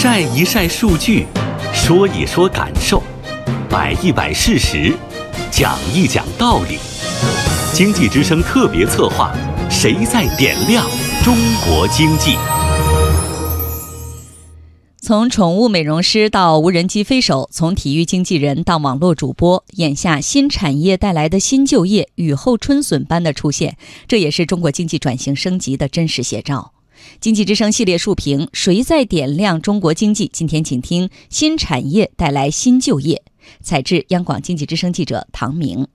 晒一晒数据，说一说感受，摆一摆事实，讲一讲道理。经济之声特别策划：谁在点亮中国经济？从宠物美容师到无人机飞手，从体育经纪人到网络主播，眼下新产业带来的新就业雨后春笋般的出现，这也是中国经济转型升级的真实写照。经济之声系列竖评：谁在点亮中国经济？今天请听新产业带来新就业。采制央广经济之声记者唐明。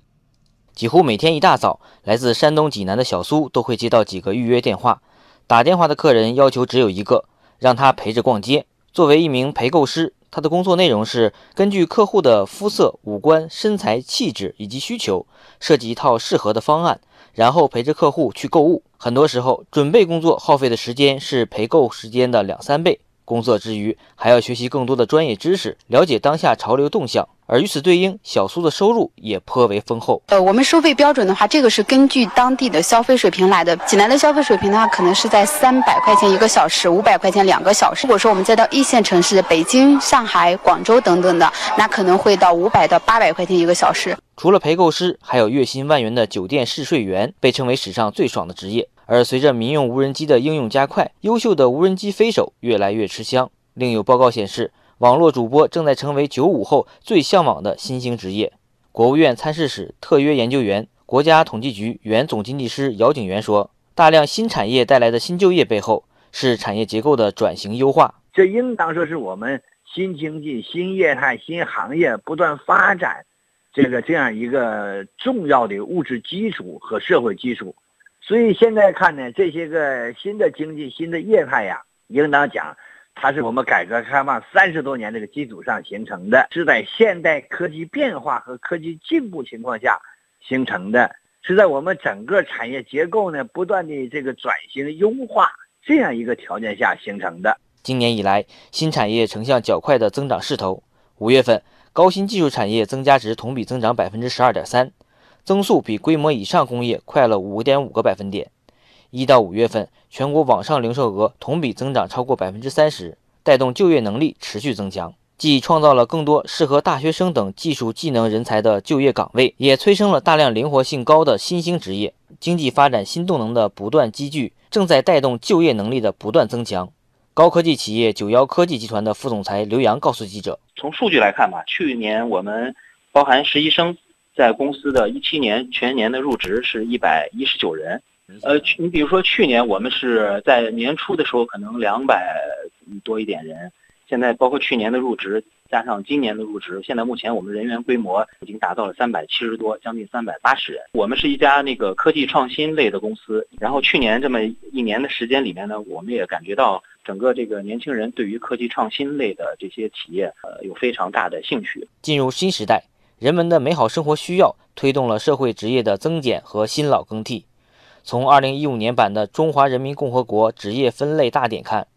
几乎每天一大早，来自山东济南的小苏都会接到几个预约电话。打电话的客人要求只有一个，让他陪着逛街。作为一名陪购师，他的工作内容是根据客户的肤色、五官、身材、气质以及需求，设计一套适合的方案，然后陪着客户去购物。很多时候，准备工作耗费的时间是陪购时间的两三倍。工作之余，还要学习更多的专业知识，了解当下潮流动向。而与此对应，小苏的收入也颇为丰厚。呃，我们收费标准的话，这个是根据当地的消费水平来的。济南的消费水平的话，可能是在三百块钱一个小时，五百块钱两个小时。如果说我们再到一线城市，北京、上海、广州等等的，那可能会到五百到八百块钱一个小时。除了陪购师，还有月薪万元的酒店试睡员，被称为史上最爽的职业。而随着民用无人机的应用加快，优秀的无人机飞手越来越吃香。另有报告显示。网络主播正在成为九五后最向往的新兴职业。国务院参事室特约研究员、国家统计局原总经济师姚景元说：“大量新产业带来的新就业背后，是产业结构的转型优化。这应当说是我们新经济、新业态、新行业不断发展这个这样一个重要的物质基础和社会基础。所以现在看呢，这些个新的经济、新的业态呀，应当讲。”它是我们改革开放三十多年这个基础上形成的，是在现代科技变化和科技进步情况下形成的，是在我们整个产业结构呢不断的这个转型优化这样一个条件下形成的。今年以来，新产业呈现较快的增长势头。五月份，高新技术产业增加值同比增长百分之十二点三，增速比规模以上工业快了五点五个百分点。一到五月份，全国网上零售额同比增长超过百分之三十，带动就业能力持续增强，既创造了更多适合大学生等技术技能人才的就业岗位，也催生了大量灵活性高的新兴职业。经济发展新动能的不断积聚，正在带动就业能力的不断增强。高科技企业九幺科技集团的副总裁刘洋告诉记者：“从数据来看吧，去年我们包含实习生在公司的一七年全年的入职是一百一十九人。”呃，去你比如说去年我们是在年初的时候可能两百多一点人，现在包括去年的入职加上今年的入职，现在目前我们人员规模已经达到了三百七十多，将近三百八十人。我们是一家那个科技创新类的公司，然后去年这么一年的时间里面呢，我们也感觉到整个这个年轻人对于科技创新类的这些企业呃有非常大的兴趣。进入新时代，人们的美好生活需要推动了社会职业的增减和新老更替。从二零一五年版的《中华人民共和国职业分类大典》看，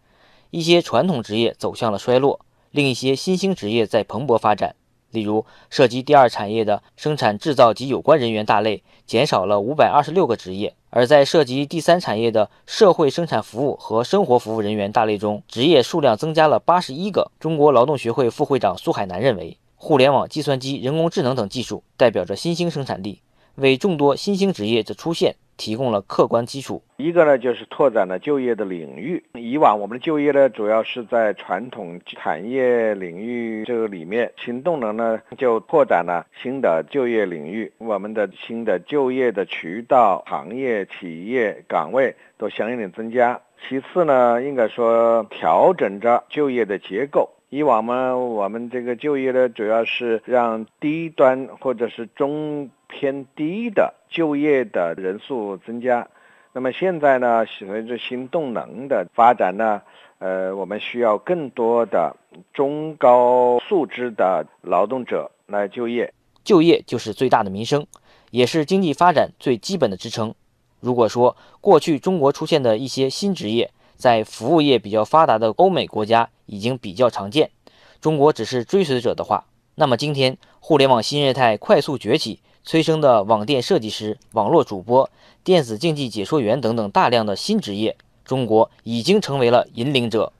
一些传统职业走向了衰落，另一些新兴职业在蓬勃发展。例如，涉及第二产业的生产制造及有关人员大类减少了五百二十六个职业，而在涉及第三产业的社会生产服务和生活服务人员大类中，职业数量增加了八十一个。中国劳动学会副会长苏海南认为，互联网、计算机、人工智能等技术代表着新兴生产力，为众多新兴职业的出现。提供了客观基础。一个呢，就是拓展了就业的领域。以往我们的就业呢，主要是在传统产业领域这个里面，新动能呢就拓展了新的就业领域。我们的新的就业的渠道、行业、企业岗位都相应的增加。其次呢，应该说调整着就业的结构。以往呢，我们这个就业呢，主要是让低端或者是中。偏低的就业的人数增加，那么现在呢，随着新动能的发展呢，呃，我们需要更多的中高素质的劳动者来就业。就业就是最大的民生，也是经济发展最基本的支撑。如果说过去中国出现的一些新职业，在服务业比较发达的欧美国家已经比较常见，中国只是追随者的话，那么今天互联网新业态快速崛起。催生的网店设计师、网络主播、电子竞技解说员等等大量的新职业，中国已经成为了引领者。